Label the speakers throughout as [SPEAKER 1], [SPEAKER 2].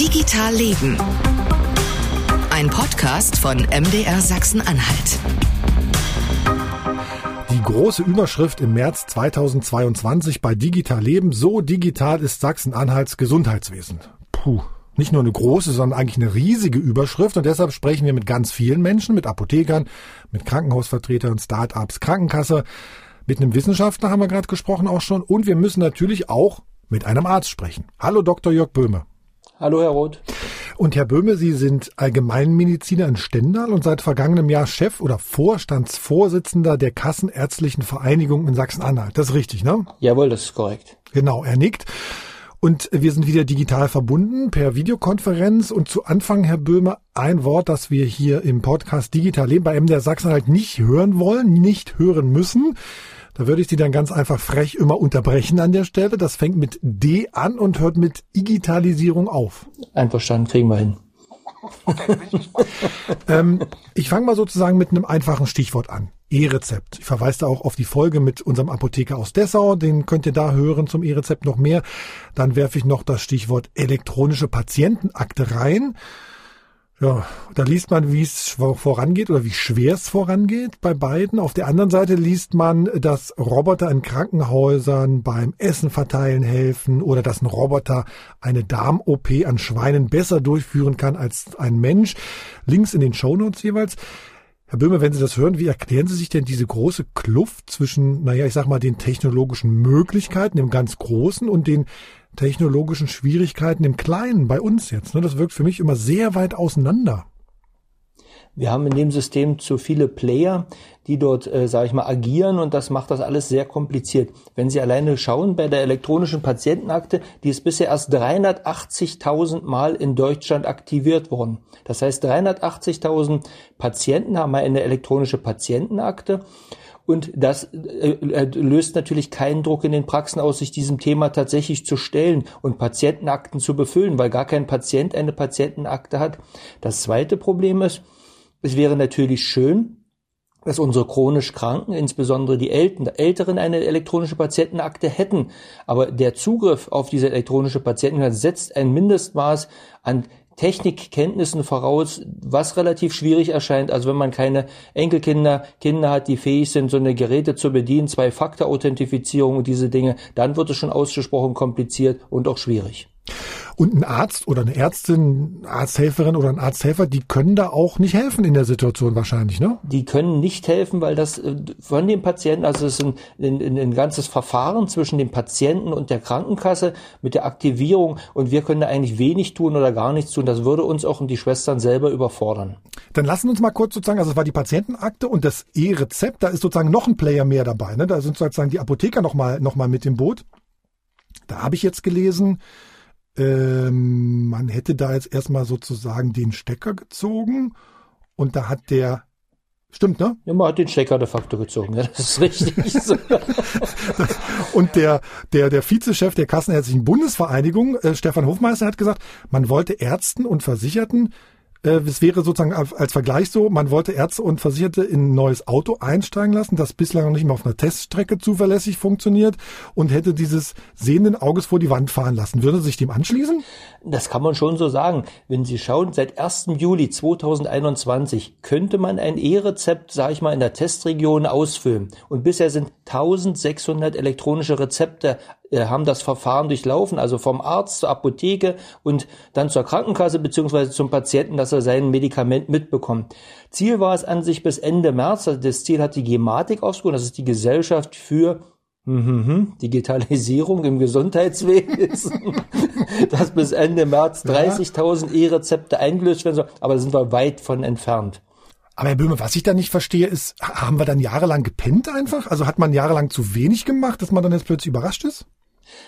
[SPEAKER 1] Digital Leben. Ein Podcast von MDR Sachsen-Anhalt.
[SPEAKER 2] Die große Überschrift im März 2022 bei Digital Leben. So digital ist Sachsen-Anhalts Gesundheitswesen. Puh. Nicht nur eine große, sondern eigentlich eine riesige Überschrift. Und deshalb sprechen wir mit ganz vielen Menschen, mit Apothekern, mit Krankenhausvertretern, Start-ups, Krankenkasse. Mit einem Wissenschaftler haben wir gerade gesprochen auch schon. Und wir müssen natürlich auch mit einem Arzt sprechen. Hallo Dr. Jörg Böhme.
[SPEAKER 3] Hallo Herr Roth.
[SPEAKER 2] Und Herr Böhme, Sie sind Allgemeinmediziner in Stendal und seit vergangenem Jahr Chef oder Vorstandsvorsitzender der Kassenärztlichen Vereinigung in Sachsen-Anhalt. Das ist richtig, ne?
[SPEAKER 3] Jawohl, das ist korrekt.
[SPEAKER 2] Genau, er nickt. Und wir sind wieder digital verbunden per Videokonferenz. Und zu Anfang, Herr Böhme, ein Wort, das wir hier im Podcast Digital Leben bei MDR Sachsen-Anhalt nicht hören wollen, nicht hören müssen. Da würde ich Sie dann ganz einfach frech immer unterbrechen an der Stelle. Das fängt mit D an und hört mit Digitalisierung auf.
[SPEAKER 3] Einverstanden, kriegen wir hin.
[SPEAKER 2] ähm, ich fange mal sozusagen mit einem einfachen Stichwort an. E-Rezept. Ich verweise da auch auf die Folge mit unserem Apotheker aus Dessau. Den könnt ihr da hören zum E-Rezept noch mehr. Dann werfe ich noch das Stichwort elektronische Patientenakte rein. Ja, da liest man, wie es vorangeht oder wie schwer es vorangeht bei beiden. Auf der anderen Seite liest man, dass Roboter in Krankenhäusern beim Essen verteilen helfen oder dass ein Roboter eine Darm-OP an Schweinen besser durchführen kann als ein Mensch. Links in den Shownotes jeweils. Herr Böhme, wenn Sie das hören, wie erklären Sie sich denn diese große Kluft zwischen, naja, ich sag mal, den technologischen Möglichkeiten im ganz Großen und den technologischen Schwierigkeiten im Kleinen bei uns jetzt. Ne? Das wirkt für mich immer sehr weit auseinander.
[SPEAKER 3] Wir haben in dem System zu viele Player, die dort, äh, sage ich mal, agieren und das macht das alles sehr kompliziert. Wenn Sie alleine schauen bei der elektronischen Patientenakte, die ist bisher erst 380.000 Mal in Deutschland aktiviert worden. Das heißt, 380.000 Patienten haben eine elektronische Patientenakte und das äh, äh, löst natürlich keinen Druck in den Praxen aus, sich diesem Thema tatsächlich zu stellen und Patientenakten zu befüllen, weil gar kein Patient eine Patientenakte hat. Das zweite Problem ist, es wäre natürlich schön, dass unsere chronisch Kranken, insbesondere die Älteren, eine elektronische Patientenakte hätten. Aber der Zugriff auf diese elektronische Patientenakte setzt ein Mindestmaß an Technikkenntnissen voraus, was relativ schwierig erscheint. Also wenn man keine Enkelkinder, Kinder hat, die fähig sind, so eine Geräte zu bedienen, Zwei-Faktor-Authentifizierung und diese Dinge, dann wird es schon ausgesprochen kompliziert und auch schwierig.
[SPEAKER 2] Und ein Arzt oder eine Ärztin, Arzthelferin oder ein Arzthelfer, die können da auch nicht helfen in der Situation wahrscheinlich, ne?
[SPEAKER 3] Die können nicht helfen, weil das äh, von dem Patienten, also es ist ein, ein, ein ganzes Verfahren zwischen dem Patienten und der Krankenkasse mit der Aktivierung und wir können da eigentlich wenig tun oder gar nichts tun. Das würde uns auch und die Schwestern selber überfordern.
[SPEAKER 2] Dann lassen uns mal kurz sozusagen, also es war die Patientenakte und das E-Rezept, da ist sozusagen noch ein Player mehr dabei, ne? Da sind sozusagen die Apotheker nochmal noch mal mit im Boot. Da habe ich jetzt gelesen, ähm, man hätte da jetzt erstmal sozusagen den Stecker gezogen und da hat der Stimmt, ne?
[SPEAKER 3] Ja, man hat den Stecker de facto gezogen, ja, das ist richtig.
[SPEAKER 2] und der, der, der Vizechef der Kassenärztlichen Bundesvereinigung, äh, Stefan Hofmeister, hat gesagt, man wollte Ärzten und Versicherten es wäre sozusagen als Vergleich so, man wollte Ärzte und Versicherte in ein neues Auto einsteigen lassen, das bislang noch nicht mal auf einer Teststrecke zuverlässig funktioniert und hätte dieses sehenden Auges vor die Wand fahren lassen. Würde sich dem anschließen?
[SPEAKER 3] Das kann man schon so sagen. Wenn Sie schauen, seit 1. Juli 2021 könnte man ein E-Rezept, sage ich mal, in der Testregion ausfüllen. Und bisher sind 1600 elektronische Rezepte äh, haben das Verfahren durchlaufen, also vom Arzt zur Apotheke und dann zur Krankenkasse beziehungsweise zum Patienten, dass er sein Medikament mitbekommt. Ziel war es an sich bis Ende März, also das Ziel hat die Gematik ausgerufen, das ist die Gesellschaft für Mhm, Digitalisierung im Gesundheitswesen, dass bis Ende März 30.000 E-Rezepte eingelöst werden soll, aber da sind wir weit von entfernt.
[SPEAKER 2] Aber Herr Böhme, was ich da nicht verstehe, ist, haben wir dann jahrelang gepennt einfach? Also hat man jahrelang zu wenig gemacht, dass man dann jetzt plötzlich überrascht ist?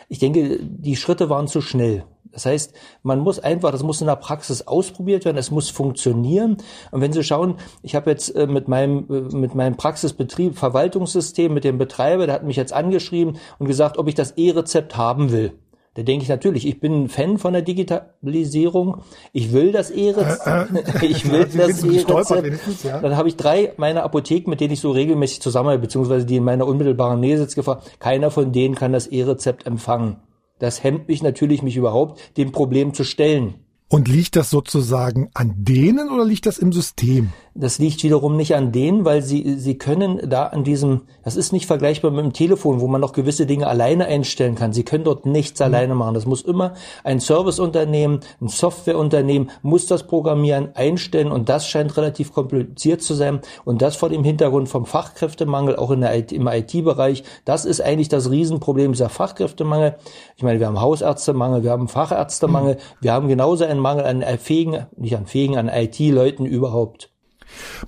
[SPEAKER 3] Ich denke, die Schritte waren zu schnell. Das heißt, man muss einfach, das muss in der Praxis ausprobiert werden, es muss funktionieren. Und wenn Sie schauen, ich habe jetzt äh, mit meinem, äh, mit meinem Praxisbetrieb, Verwaltungssystem, mit dem Betreiber, der hat mich jetzt angeschrieben und gesagt, ob ich das E-Rezept haben will. Da denke ich natürlich, ich bin ein Fan von der Digitalisierung. Ich will das E-Rezept. Äh, äh, ich will das E-Rezept. Ja. Dann habe ich drei meiner Apotheken, mit denen ich so regelmäßig zusammenarbeite, beziehungsweise die in meiner unmittelbaren Nähe sitzen, gefragt. Keiner von denen kann das E-Rezept empfangen. Das hemmt mich natürlich, mich überhaupt dem Problem zu stellen.
[SPEAKER 2] Und liegt das sozusagen an denen oder liegt das im System?
[SPEAKER 3] Das liegt wiederum nicht an denen, weil sie, sie können da an diesem, das ist nicht vergleichbar mit dem Telefon, wo man noch gewisse Dinge alleine einstellen kann. Sie können dort nichts mhm. alleine machen. Das muss immer ein Serviceunternehmen, ein Softwareunternehmen, muss das programmieren, einstellen und das scheint relativ kompliziert zu sein. Und das vor dem Hintergrund vom Fachkräftemangel, auch in der IT, im IT-Bereich, das ist eigentlich das Riesenproblem, dieser Fachkräftemangel. Ich meine, wir haben Hausärztemangel, wir haben Fachärztemangel, mhm. wir haben genauso einen Mangel an fähigen, nicht an fähigen, an IT-Leuten überhaupt.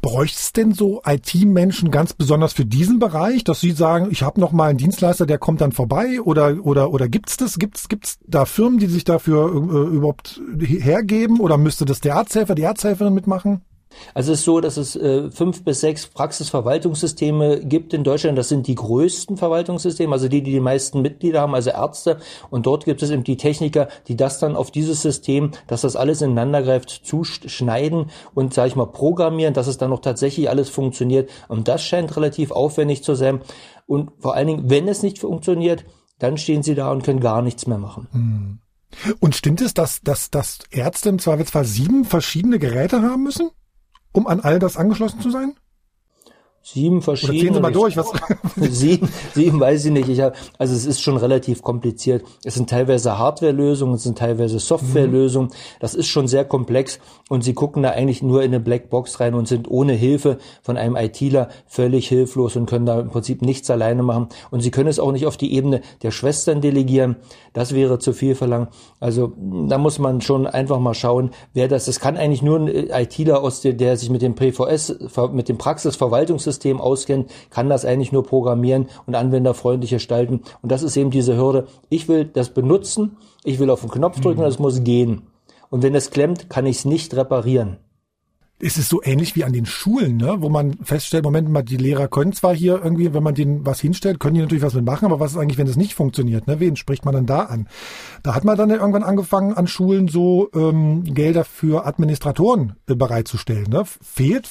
[SPEAKER 2] Bräuchte es denn so IT-Menschen ganz besonders für diesen Bereich, dass Sie sagen, ich habe noch mal einen Dienstleister, der kommt dann vorbei oder oder oder gibt's das? Gibt's gibt's da Firmen, die sich dafür äh, überhaupt hergeben oder müsste das der Arzthelfer, die Arzthelferin mitmachen?
[SPEAKER 3] Also es ist so, dass es äh, fünf bis sechs Praxisverwaltungssysteme gibt in Deutschland. Das sind die größten Verwaltungssysteme, also die, die die meisten Mitglieder haben, also Ärzte. Und dort gibt es eben die Techniker, die das dann auf dieses System, dass das alles ineinander greift, zuschneiden und, sage ich mal, programmieren, dass es dann noch tatsächlich alles funktioniert. Und das scheint relativ aufwendig zu sein. Und vor allen Dingen, wenn es nicht funktioniert, dann stehen sie da und können gar nichts mehr machen.
[SPEAKER 2] Hm. Und stimmt es, dass, dass, dass Ärzte im Zweifelsfall sieben verschiedene Geräte haben müssen? Um an all das angeschlossen zu sein?
[SPEAKER 3] Sieben verschiedene.
[SPEAKER 2] Oder ziehen Sie mal durch. Was?
[SPEAKER 3] sieben, sieben weiß ich nicht. Ich hab, also es ist schon relativ kompliziert. Es sind teilweise Hardware-Lösungen, es sind teilweise Software-Lösungen. Das ist schon sehr komplex und Sie gucken da eigentlich nur in eine Blackbox rein und sind ohne Hilfe von einem ITler völlig hilflos und können da im Prinzip nichts alleine machen. Und Sie können es auch nicht auf die Ebene der Schwestern delegieren. Das wäre zu viel verlangt. Also da muss man schon einfach mal schauen, wer das. Das kann eigentlich nur ein ITler aus der, der sich mit dem PVS, mit dem Praxisverwaltungssystem Betriebssystem auskennt, kann das eigentlich nur programmieren und anwenderfreundlich gestalten. Und das ist eben diese Hürde. Ich will das benutzen, ich will auf den Knopf drücken mhm. und es muss gehen. Und wenn es klemmt, kann ich es nicht reparieren
[SPEAKER 2] ist es so ähnlich wie an den Schulen, ne? wo man feststellt, Moment mal, die Lehrer können zwar hier irgendwie, wenn man denen was hinstellt, können die natürlich was mitmachen, aber was ist eigentlich, wenn es nicht funktioniert? Ne? Wen spricht man dann da an? Da hat man dann irgendwann angefangen, an Schulen so ähm, Gelder für Administratoren äh, bereitzustellen. Ne? Fehlt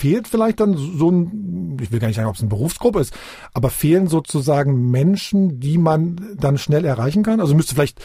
[SPEAKER 2] fehlt vielleicht dann so ein, ich will gar nicht sagen, ob es eine Berufsgruppe ist, aber fehlen sozusagen Menschen, die man dann schnell erreichen kann? Also müsste vielleicht,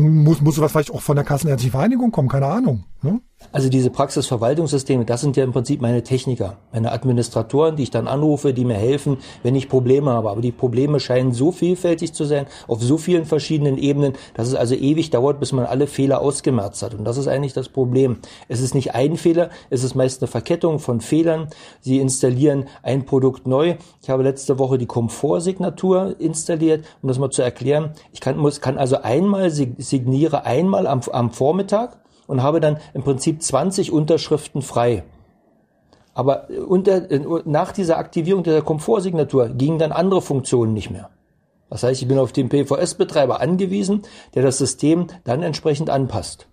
[SPEAKER 2] muss, muss was vielleicht auch von der Kassenärztlichen Vereinigung kommen, keine Ahnung. Ne?
[SPEAKER 3] Also diese Praxisverwaltungssysteme, das sind ja im Prinzip meine Techniker, meine Administratoren, die ich dann anrufe, die mir helfen, wenn ich Probleme habe. Aber die Probleme scheinen so vielfältig zu sein, auf so vielen verschiedenen Ebenen, dass es also ewig dauert, bis man alle Fehler ausgemerzt hat. Und das ist eigentlich das Problem. Es ist nicht ein Fehler, es ist meist eine Verkettung von Fehlern. Sie installieren ein Produkt neu. Ich habe letzte Woche die Komfortsignatur installiert, um das mal zu erklären. Ich kann, muss, kann also einmal signiere einmal am, am Vormittag und habe dann im Prinzip 20 Unterschriften frei. Aber unter, nach dieser Aktivierung der Komfortsignatur gingen dann andere Funktionen nicht mehr. Das heißt, ich bin auf den PVS-Betreiber angewiesen, der das System dann entsprechend anpasst.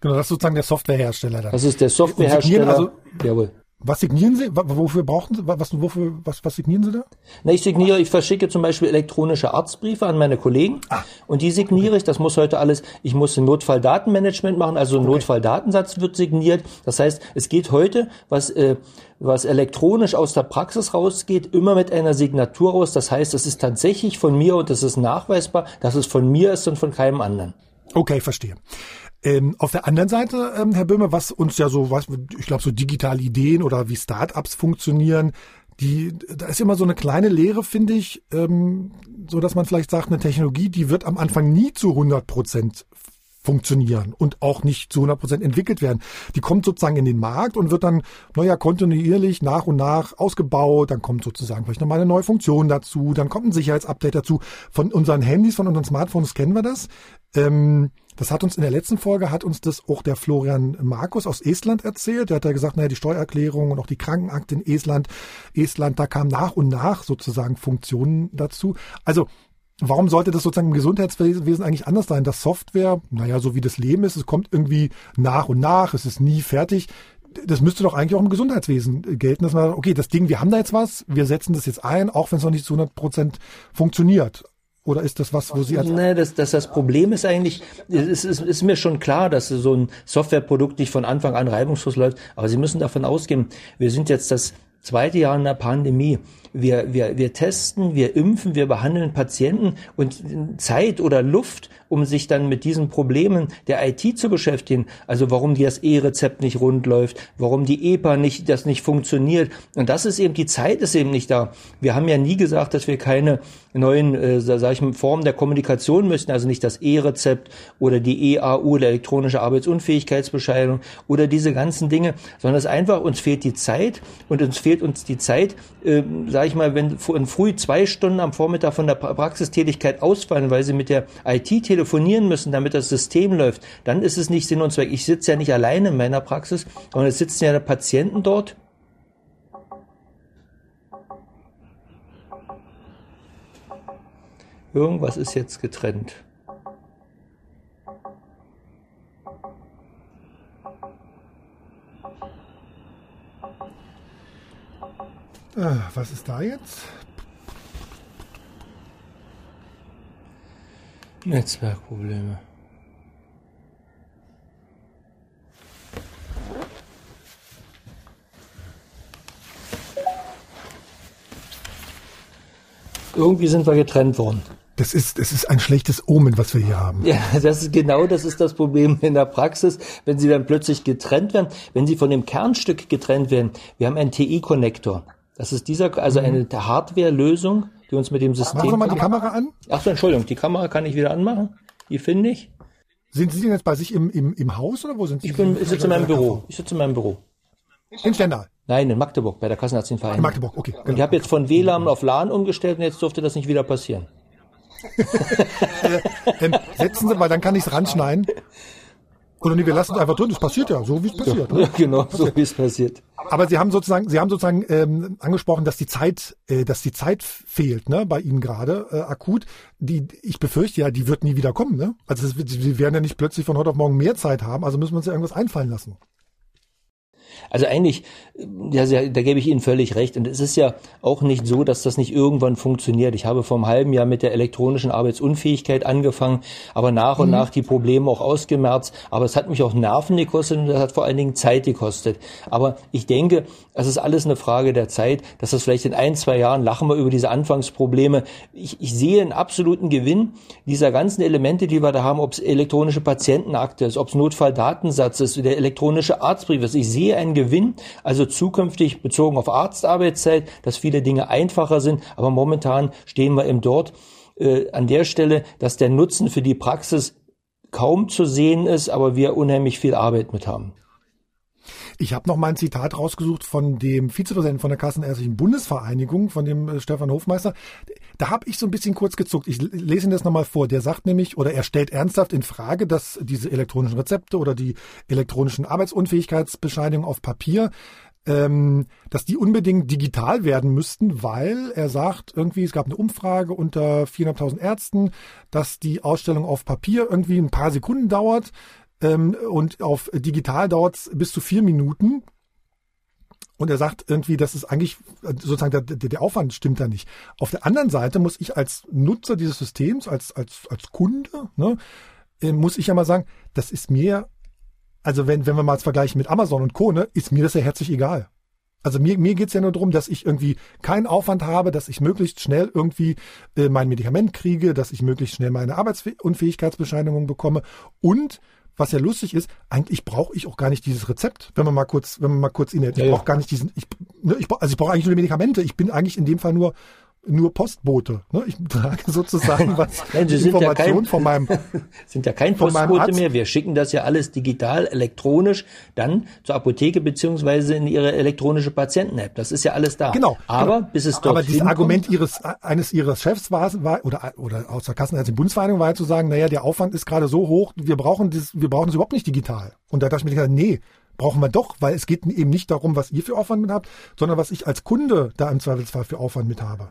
[SPEAKER 2] Genau, das ist sozusagen der Softwarehersteller dann.
[SPEAKER 3] Das ist der Softwarehersteller. Also,
[SPEAKER 2] jawohl. Was signieren Sie? Wofür brauchen Sie? Was, wofür, was, was signieren Sie da?
[SPEAKER 3] Na, ich signiere, ich verschicke zum Beispiel elektronische Arztbriefe an meine Kollegen ah. und die signiere okay. ich. Das muss heute alles, ich muss ein Notfalldatenmanagement machen, also ein okay. Notfalldatensatz wird signiert. Das heißt, es geht heute, was, äh, was elektronisch aus der Praxis rausgeht, immer mit einer Signatur raus. Das heißt, es ist tatsächlich von mir und es ist nachweisbar, dass es von mir ist und von keinem anderen.
[SPEAKER 2] Okay, verstehe. Ähm, auf der anderen Seite, ähm, Herr Böhme, was uns ja so, was, ich glaube, so digitale Ideen oder wie Startups funktionieren, die, da ist immer so eine kleine Lehre, finde ich, ähm, so dass man vielleicht sagt, eine Technologie, die wird am Anfang nie zu 100 Prozent funktionieren und auch nicht zu 100 Prozent entwickelt werden. Die kommt sozusagen in den Markt und wird dann, naja, kontinuierlich nach und nach ausgebaut. Dann kommt sozusagen vielleicht nochmal eine neue Funktion dazu. Dann kommt ein Sicherheitsupdate dazu. Von unseren Handys, von unseren Smartphones kennen wir das. Ähm, das hat uns in der letzten Folge, hat uns das auch der Florian Markus aus Estland erzählt. Der hat ja gesagt, naja, die Steuererklärung und auch die Krankenakte in Estland, Estland, da kam nach und nach sozusagen Funktionen dazu. Also, warum sollte das sozusagen im Gesundheitswesen eigentlich anders sein? Das Software, naja, so wie das Leben ist, es kommt irgendwie nach und nach, es ist nie fertig das müsste doch eigentlich auch im Gesundheitswesen gelten, dass man, okay, das Ding, wir haben da jetzt was, wir setzen das jetzt ein, auch wenn es noch nicht zu 100 Prozent funktioniert. Oder ist das was, wo Sie als
[SPEAKER 3] Nee, das, das, das Problem ist eigentlich, es ist, ist mir schon klar, dass so ein Softwareprodukt nicht von Anfang an reibungslos läuft, aber Sie müssen davon ausgehen, wir sind jetzt das zweite Jahr in der Pandemie. Wir, wir, wir testen, wir impfen, wir behandeln Patienten und Zeit oder Luft, um sich dann mit diesen Problemen der IT zu beschäftigen. Also warum das E-Rezept nicht rund läuft, warum die EPA nicht, das nicht funktioniert. Und das ist eben, die Zeit ist eben nicht da. Wir haben ja nie gesagt, dass wir keine neuen, äh, sag ich mal, Formen der Kommunikation müssen, also nicht das E-Rezept oder die EAU, der elektronische Arbeitsunfähigkeitsbescheinigung oder diese ganzen Dinge, sondern es einfach, uns fehlt die Zeit und uns fehlt uns die Zeit, äh, sage ich mal, wenn früh zwei Stunden am Vormittag von der Praxistätigkeit ausfallen, weil sie mit der IT telefonieren müssen, damit das System läuft, dann ist es nicht Sinn und Zweck. Ich sitze ja nicht alleine in meiner Praxis, sondern es sitzen ja Patienten dort. Irgendwas ist jetzt getrennt.
[SPEAKER 2] Äh, was ist da jetzt?
[SPEAKER 3] Netzwerkprobleme. Irgendwie sind wir getrennt worden.
[SPEAKER 2] Das ist, das ist ein schlechtes Omen, was wir hier haben.
[SPEAKER 3] Ja, das ist genau das ist das Problem in der Praxis, wenn sie dann plötzlich getrennt werden, wenn sie von dem Kernstück getrennt werden. Wir haben einen TI-Konnektor. Das ist dieser, also mhm. eine Hardware-Lösung, die uns mit dem System.
[SPEAKER 2] Machen wir mal die Kamera an.
[SPEAKER 3] Ach so, Entschuldigung, die Kamera kann ich wieder anmachen. Die finde ich.
[SPEAKER 2] Sind Sie denn jetzt bei sich im, im, im Haus oder wo sind Sie?
[SPEAKER 3] Ich bin, ich sitze in meinem Büro. Ich sitze in meinem Büro.
[SPEAKER 2] In Stendal?
[SPEAKER 3] Nein, in Magdeburg, bei der Kassenärztinverein.
[SPEAKER 2] In Magdeburg, okay.
[SPEAKER 3] Genau. Und ich habe jetzt von WLAN auf LAN umgestellt und jetzt durfte das nicht wieder passieren.
[SPEAKER 2] äh, setzen Sie, weil dann kann ich es ranschneiden. Oder nee, wir lassen es einfach drin. Das passiert ja, so wie es passiert.
[SPEAKER 3] Ja, genau, so wie es passiert.
[SPEAKER 2] Aber Sie haben sozusagen, Sie haben sozusagen ähm, angesprochen, dass die Zeit, äh, dass die Zeit fehlt, ne, bei Ihnen gerade äh, akut. Die, ich befürchte ja, die wird nie wieder kommen, ne? Also Sie werden ja nicht plötzlich von heute auf morgen mehr Zeit haben. Also müssen wir uns ja irgendwas einfallen lassen.
[SPEAKER 3] Also eigentlich, ja, da gebe ich Ihnen völlig recht. Und es ist ja auch nicht so, dass das nicht irgendwann funktioniert. Ich habe vor einem halben Jahr mit der elektronischen Arbeitsunfähigkeit angefangen, aber nach und mhm. nach die Probleme auch ausgemerzt. Aber es hat mich auch Nerven gekostet und es hat vor allen Dingen Zeit gekostet. Aber ich denke, es ist alles eine Frage der Zeit, dass das vielleicht in ein, zwei Jahren lachen wir über diese Anfangsprobleme. Ich, ich sehe einen absoluten Gewinn dieser ganzen Elemente, die wir da haben, ob es elektronische Patientenakte ist, ob es Notfalldatensatz ist, der elektronische Arztbrief ist. Ich sehe einen Gewinn, also zukünftig bezogen auf Arztarbeitszeit, dass viele Dinge einfacher sind. Aber momentan stehen wir eben dort äh, an der Stelle, dass der Nutzen für die Praxis kaum zu sehen ist, aber wir unheimlich viel Arbeit mit haben.
[SPEAKER 2] Ich habe noch mal ein Zitat rausgesucht von dem Vizepräsidenten von der Kassenärztlichen Bundesvereinigung, von dem äh, Stefan Hofmeister. Da habe ich so ein bisschen kurz gezuckt. Ich lese ihn das nochmal vor. Der sagt nämlich, oder er stellt ernsthaft in Frage, dass diese elektronischen Rezepte oder die elektronischen Arbeitsunfähigkeitsbescheinigungen auf Papier ähm, dass die unbedingt digital werden müssten, weil er sagt, irgendwie, es gab eine Umfrage unter 400.000 Ärzten, dass die Ausstellung auf Papier irgendwie ein paar Sekunden dauert, ähm, und auf digital dauert es bis zu vier Minuten. Und er sagt irgendwie, das ist eigentlich sozusagen der, der, Aufwand stimmt da nicht. Auf der anderen Seite muss ich als Nutzer dieses Systems, als, als, als Kunde, ne, äh, muss ich ja mal sagen, das ist mir, also wenn, wenn wir mal es vergleichen mit Amazon und Co., ne, ist mir das ja herzlich egal. Also mir, mir geht's ja nur darum, dass ich irgendwie keinen Aufwand habe, dass ich möglichst schnell irgendwie äh, mein Medikament kriege, dass ich möglichst schnell meine Arbeitsunfähigkeitsbescheinigung bekomme und was ja lustig ist, eigentlich brauche ich auch gar nicht dieses Rezept, wenn man mal kurz, wenn man mal kurz inhält. Ich ja, brauche ja. gar nicht diesen, ich, ne, ich brauch, also ich brauche eigentlich nur die Medikamente. Ich bin eigentlich in dem Fall nur nur Postbote. Ne? Ich trage sozusagen was
[SPEAKER 3] Nein, Sie sind ja kein, von meinem sind ja kein Postbote mehr. Wir schicken das ja alles digital, elektronisch, dann zur Apotheke beziehungsweise in Ihre elektronische Patienten-App. Das ist ja alles da.
[SPEAKER 2] Genau.
[SPEAKER 3] Aber
[SPEAKER 2] genau.
[SPEAKER 3] bis es dort
[SPEAKER 2] Aber dieses Argument Ihres eines Ihres Chefs war, war oder oder aus der Kassenärztlichen Bundesvereinigung war ja zu sagen, naja, der Aufwand ist gerade so hoch, wir brauchen das, wir brauchen es überhaupt nicht digital. Und da dachte ich mir, nee, brauchen wir doch, weil es geht eben nicht darum, was ihr für Aufwand mit habt, sondern was ich als Kunde da im Zweifelsfall für Aufwand mit habe.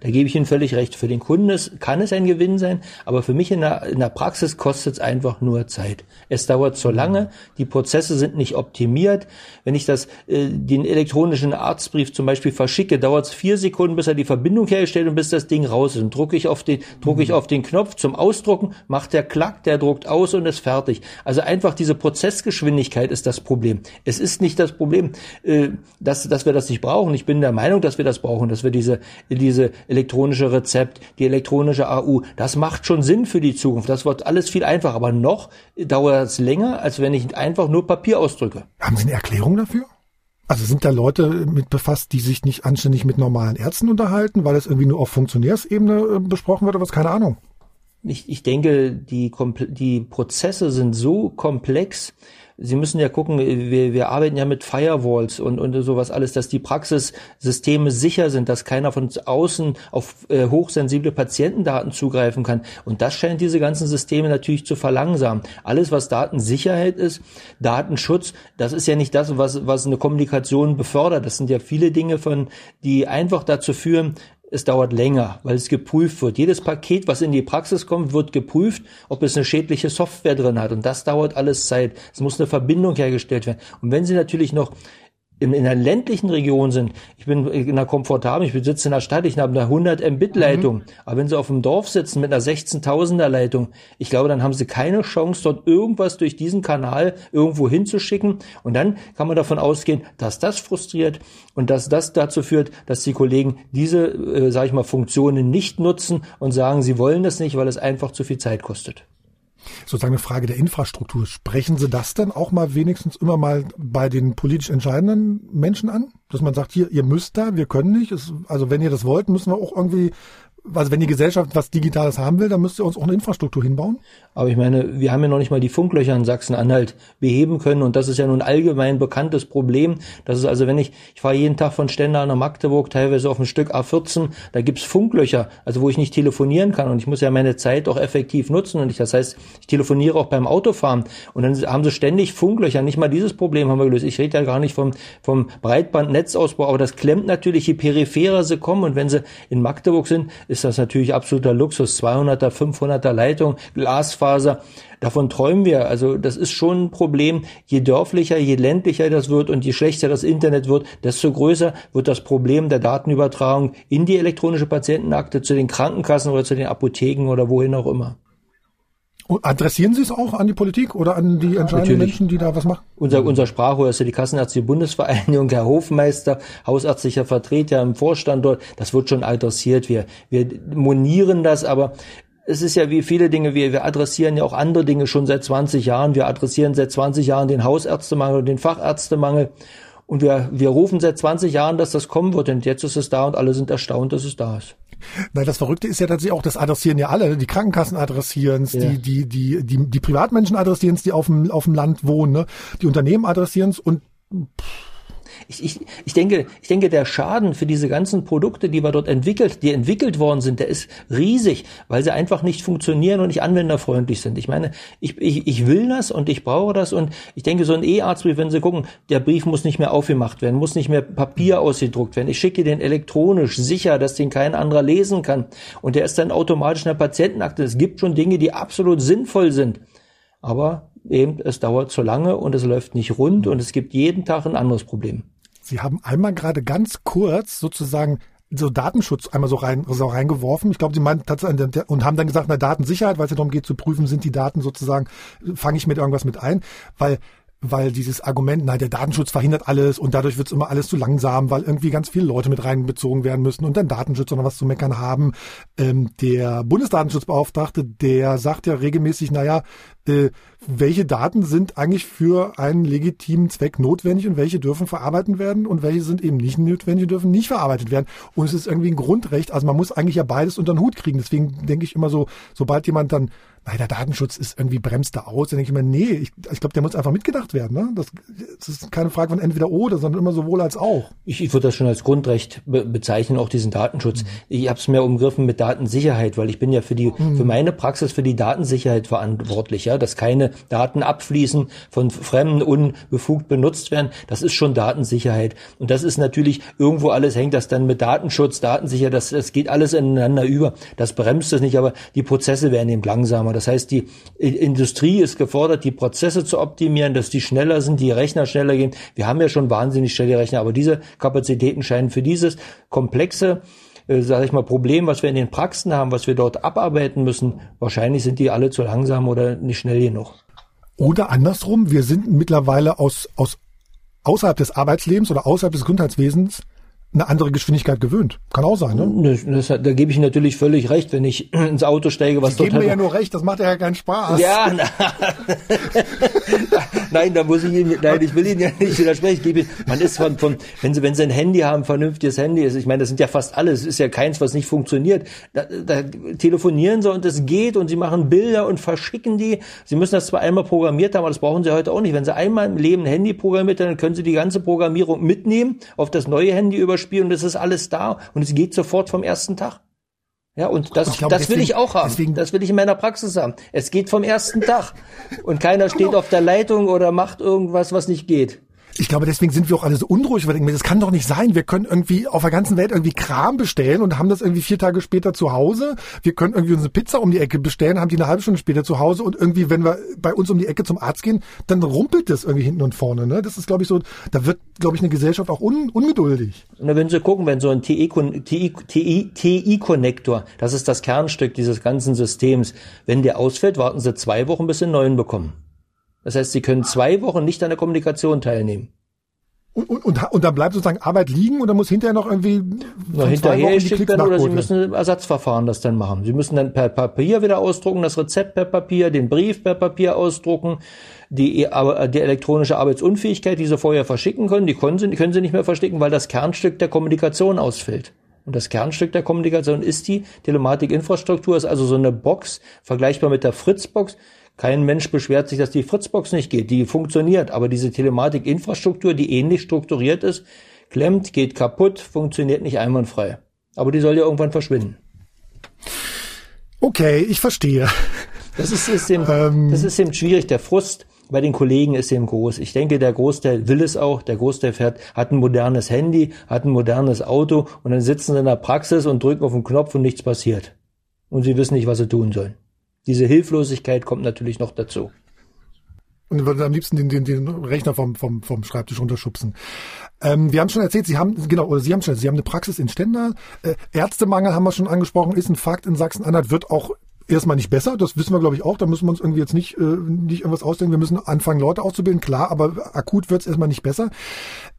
[SPEAKER 3] Da gebe ich Ihnen völlig recht. Für den Kunden ist, kann es ein Gewinn sein, aber für mich in der, in der Praxis kostet es einfach nur Zeit. Es dauert zu lange, die Prozesse sind nicht optimiert. Wenn ich das, äh, den elektronischen Arztbrief zum Beispiel verschicke, dauert es vier Sekunden, bis er die Verbindung herstellt und bis das Ding raus ist. Und drucke ich auf den, drucke ich auf den Knopf zum Ausdrucken, macht der Klack, der druckt aus und ist fertig. Also einfach diese Prozessgeschwindigkeit ist das Problem. Es ist nicht das Problem, äh, dass, dass wir das nicht brauchen. Ich bin der Meinung, dass wir das brauchen, dass wir diese, diese elektronische Rezept, die elektronische AU, das macht schon Sinn für die Zukunft. Das wird alles viel einfacher. Aber noch dauert es länger, als wenn ich einfach nur Papier ausdrücke.
[SPEAKER 2] Haben Sie eine Erklärung dafür? Also sind da Leute mit befasst, die sich nicht anständig mit normalen Ärzten unterhalten, weil es irgendwie nur auf Funktionärsebene äh, besprochen wird oder was? Keine Ahnung.
[SPEAKER 3] Ich, ich denke, die, die Prozesse sind so komplex, Sie müssen ja gucken, wir, wir arbeiten ja mit Firewalls und, und sowas alles, dass die Praxissysteme sicher sind, dass keiner von außen auf äh, hochsensible Patientendaten zugreifen kann. Und das scheint diese ganzen Systeme natürlich zu verlangsamen. Alles, was Datensicherheit ist, Datenschutz, das ist ja nicht das, was, was eine Kommunikation befördert. Das sind ja viele Dinge von, die einfach dazu führen, es dauert länger, weil es geprüft wird. Jedes Paket, was in die Praxis kommt, wird geprüft, ob es eine schädliche Software drin hat. Und das dauert alles Zeit. Es muss eine Verbindung hergestellt werden. Und wenn Sie natürlich noch in, in einer ländlichen Region sind, ich bin in einer komfortablen, ich sitze in der Stadt, ich habe eine 100 Mbit Leitung, mhm. aber wenn sie auf dem Dorf sitzen mit einer 16.000er Leitung, ich glaube, dann haben sie keine Chance, dort irgendwas durch diesen Kanal irgendwo hinzuschicken. Und dann kann man davon ausgehen, dass das frustriert und dass das dazu führt, dass die Kollegen diese, äh, sage ich mal, Funktionen nicht nutzen und sagen, sie wollen das nicht, weil es einfach zu viel Zeit kostet
[SPEAKER 2] sozusagen eine Frage der Infrastruktur. Sprechen Sie das dann auch mal wenigstens immer mal bei den politisch entscheidenden Menschen an? Dass man sagt, hier, ihr müsst da, wir können nicht. also wenn ihr das wollt, müssen wir auch irgendwie also wenn die Gesellschaft was Digitales haben will, dann müsst ihr uns auch eine Infrastruktur hinbauen.
[SPEAKER 3] Aber ich meine, wir haben ja noch nicht mal die Funklöcher in Sachsen-Anhalt beheben können und das ist ja nun allgemein bekanntes Problem. Das ist also, wenn ich, ich fahre jeden Tag von Stendal nach Magdeburg, teilweise auf ein Stück A14, da gibt's Funklöcher, also wo ich nicht telefonieren kann und ich muss ja meine Zeit auch effektiv nutzen und ich, das heißt, ich telefoniere auch beim Autofahren und dann haben sie ständig Funklöcher. Nicht mal dieses Problem haben wir gelöst. Ich rede ja gar nicht vom, vom Breitbandnetzausbau, aber das klemmt natürlich, je peripherer sie kommen und wenn sie in Magdeburg sind, ist das natürlich absoluter Luxus. 200er, 500er Leitung, Glasfaser. Davon träumen wir. Also das ist schon ein Problem. Je dörflicher, je ländlicher das wird und je schlechter das Internet wird, desto größer wird das Problem der Datenübertragung in die elektronische Patientenakte zu den Krankenkassen oder zu den Apotheken oder wohin auch immer.
[SPEAKER 2] Adressieren Sie es auch an die Politik oder an die entscheidenden Natürlich. Menschen, die da was machen?
[SPEAKER 3] Unser, unser Sprachrohr ist ja die Kassenärztliche Bundesvereinigung, Herr Hofmeister, hausärztlicher Vertreter im Vorstand dort. Das wird schon adressiert. Wir, wir monieren das, aber es ist ja wie viele Dinge, wir, wir adressieren ja auch andere Dinge schon seit 20 Jahren. Wir adressieren seit 20 Jahren den Hausärztemangel und den Fachärztemangel. Und wir, wir rufen seit 20 Jahren, dass das kommen wird. Und jetzt ist es da und alle sind erstaunt, dass es da ist.
[SPEAKER 2] Nein, das Verrückte ist ja tatsächlich auch, das adressieren ja alle. Die Krankenkassen adressieren es, ja. die, die, die, die, die Privatmenschen adressieren es, die auf dem, auf dem Land wohnen, ne? Die Unternehmen adressieren es und pff,
[SPEAKER 3] ich, ich, ich, denke, ich denke, der Schaden für diese ganzen Produkte, die wir dort entwickelt, die entwickelt worden sind, der ist riesig, weil sie einfach nicht funktionieren und nicht anwenderfreundlich sind. Ich meine, ich, ich, ich will das und ich brauche das und ich denke, so ein E-Arztbrief, wenn Sie gucken, der Brief muss nicht mehr aufgemacht werden, muss nicht mehr Papier ausgedruckt werden. Ich schicke den elektronisch sicher, dass den kein anderer lesen kann und der ist dann automatisch in der Patientenakte. Es gibt schon Dinge, die absolut sinnvoll sind. Aber eben, es dauert zu lange und es läuft nicht rund und es gibt jeden Tag ein anderes Problem.
[SPEAKER 2] Sie haben einmal gerade ganz kurz sozusagen so Datenschutz einmal so rein so reingeworfen. Ich glaube, Sie meinten tatsächlich und haben dann gesagt, na Datensicherheit, weil es ja darum geht zu prüfen, sind die Daten sozusagen, fange ich mit irgendwas mit ein, weil weil dieses Argument, nein, der Datenschutz verhindert alles und dadurch wird es immer alles zu langsam, weil irgendwie ganz viele Leute mit reinbezogen werden müssen und dann Datenschutz oder was zu meckern haben. Ähm, der Bundesdatenschutzbeauftragte, der sagt ja regelmäßig, naja, äh, welche Daten sind eigentlich für einen legitimen Zweck notwendig und welche dürfen verarbeitet werden und welche sind eben nicht notwendig und dürfen nicht verarbeitet werden. Und es ist irgendwie ein Grundrecht, also man muss eigentlich ja beides unter den Hut kriegen. Deswegen denke ich immer so, sobald jemand dann weil der Datenschutz ist irgendwie bremst da aus. Dann denke ich mir, nee, ich, ich glaube, der muss einfach mitgedacht werden. Ne? Das, das ist keine Frage von entweder oder, sondern immer sowohl als auch.
[SPEAKER 3] Ich, ich würde das schon als Grundrecht be bezeichnen, auch diesen Datenschutz. Mhm. Ich habe es mehr umgriffen mit Datensicherheit, weil ich bin ja für die mhm. für meine Praxis für die Datensicherheit verantwortlich. Ja, dass keine Daten abfließen, von Fremden unbefugt benutzt werden. Das ist schon Datensicherheit. Und das ist natürlich irgendwo alles hängt das dann mit Datenschutz, Datensicherheit, das, das geht alles ineinander über. Das bremst es nicht, aber die Prozesse werden eben langsamer. Das heißt, die Industrie ist gefordert, die Prozesse zu optimieren, dass die schneller sind, die Rechner schneller gehen. Wir haben ja schon wahnsinnig schnelle Rechner, aber diese Kapazitäten scheinen für dieses komplexe äh, sage ich mal, Problem, was wir in den Praxen haben, was wir dort abarbeiten müssen, wahrscheinlich sind die alle zu langsam oder nicht schnell genug.
[SPEAKER 2] Oder andersrum, wir sind mittlerweile aus, aus außerhalb des Arbeitslebens oder außerhalb des Gesundheitswesens eine andere Geschwindigkeit gewöhnt. Kann auch sein,
[SPEAKER 3] ne? Das, das, da gebe ich natürlich völlig recht, wenn ich ins Auto steige, was
[SPEAKER 2] Sie geben mir ja nur recht, das macht ja keinen Spaß.
[SPEAKER 3] Ja, na, nein, da muss ich Ihnen, nein, ich will Ihnen ja nicht widersprechen. Gebe man ist von, von, wenn Sie, wenn Sie ein Handy haben, vernünftiges Handy ist, ich meine, das sind ja fast alle, es ist ja keins, was nicht funktioniert. Da, da telefonieren Sie und es geht und Sie machen Bilder und verschicken die. Sie müssen das zwar einmal programmiert haben, aber das brauchen Sie heute auch nicht. Wenn Sie einmal im Leben ein Handy programmiert haben, dann können Sie die ganze Programmierung mitnehmen, auf das neue Handy überspielen Spiel und es ist alles da und es geht sofort vom ersten Tag. Ja, und das, glaube, das deswegen, will ich auch haben. Deswegen, das will ich in meiner Praxis haben. Es geht vom ersten Tag. Und keiner steht auf der Leitung oder macht irgendwas, was nicht geht.
[SPEAKER 2] Ich glaube, deswegen sind wir auch alle so unruhig, weil das kann doch nicht sein. Wir können irgendwie auf der ganzen Welt irgendwie Kram bestellen und haben das irgendwie vier Tage später zu Hause. Wir können irgendwie unsere Pizza um die Ecke bestellen, haben die eine halbe Stunde später zu Hause und irgendwie, wenn wir bei uns um die Ecke zum Arzt gehen, dann rumpelt das irgendwie hinten und vorne. Ne? Das ist, glaube ich, so, da wird, glaube ich, eine Gesellschaft auch un, ungeduldig.
[SPEAKER 3] Na, wenn Sie gucken, wenn so ein TI-Connector, das ist das Kernstück dieses ganzen Systems, wenn der ausfällt, warten Sie zwei Wochen, bis Sie einen neuen bekommen. Das heißt, sie können zwei Wochen nicht an der Kommunikation teilnehmen.
[SPEAKER 2] Und, und, und, und dann bleibt sozusagen Arbeit liegen und dann muss hinterher noch irgendwie
[SPEAKER 3] noch hinterher geschickt werden oder Sie müssen Ersatzverfahren das dann machen. Sie müssen dann per Papier wieder ausdrucken, das Rezept per Papier, den Brief per Papier ausdrucken, die, die elektronische Arbeitsunfähigkeit, die Sie vorher verschicken können, die können Sie, die können Sie nicht mehr verschicken, weil das Kernstück der Kommunikation ausfällt. Und das Kernstück der Kommunikation ist die Telematikinfrastruktur, ist also so eine Box, vergleichbar mit der Fritzbox. Kein Mensch beschwert sich, dass die Fritzbox nicht geht. Die funktioniert. Aber diese Telematikinfrastruktur, die ähnlich strukturiert ist, klemmt, geht kaputt, funktioniert nicht einwandfrei. Aber die soll ja irgendwann verschwinden.
[SPEAKER 2] Okay, ich verstehe.
[SPEAKER 3] Das ist, ist, eben, ähm, das ist eben schwierig. Der Frust bei den Kollegen ist eben groß. Ich denke, der Großteil will es auch. Der Großteil fährt, hat ein modernes Handy, hat ein modernes Auto und dann sitzen sie in der Praxis und drücken auf den Knopf und nichts passiert. Und sie wissen nicht, was sie tun sollen. Diese Hilflosigkeit kommt natürlich noch dazu.
[SPEAKER 2] Und würde am liebsten den, den, den Rechner vom, vom, vom Schreibtisch runterschubsen. Ähm, wir haben schon erzählt, Sie haben, genau, oder Sie haben schon, Sie haben eine Praxis in Stendal. Äh, Ärztemangel haben wir schon angesprochen, ist ein Fakt in Sachsen-Anhalt, wird auch erstmal nicht besser, das wissen wir glaube ich auch, da müssen wir uns irgendwie jetzt nicht, äh, nicht irgendwas ausdenken, wir müssen anfangen Leute auszubilden, klar, aber akut wird es erstmal nicht besser.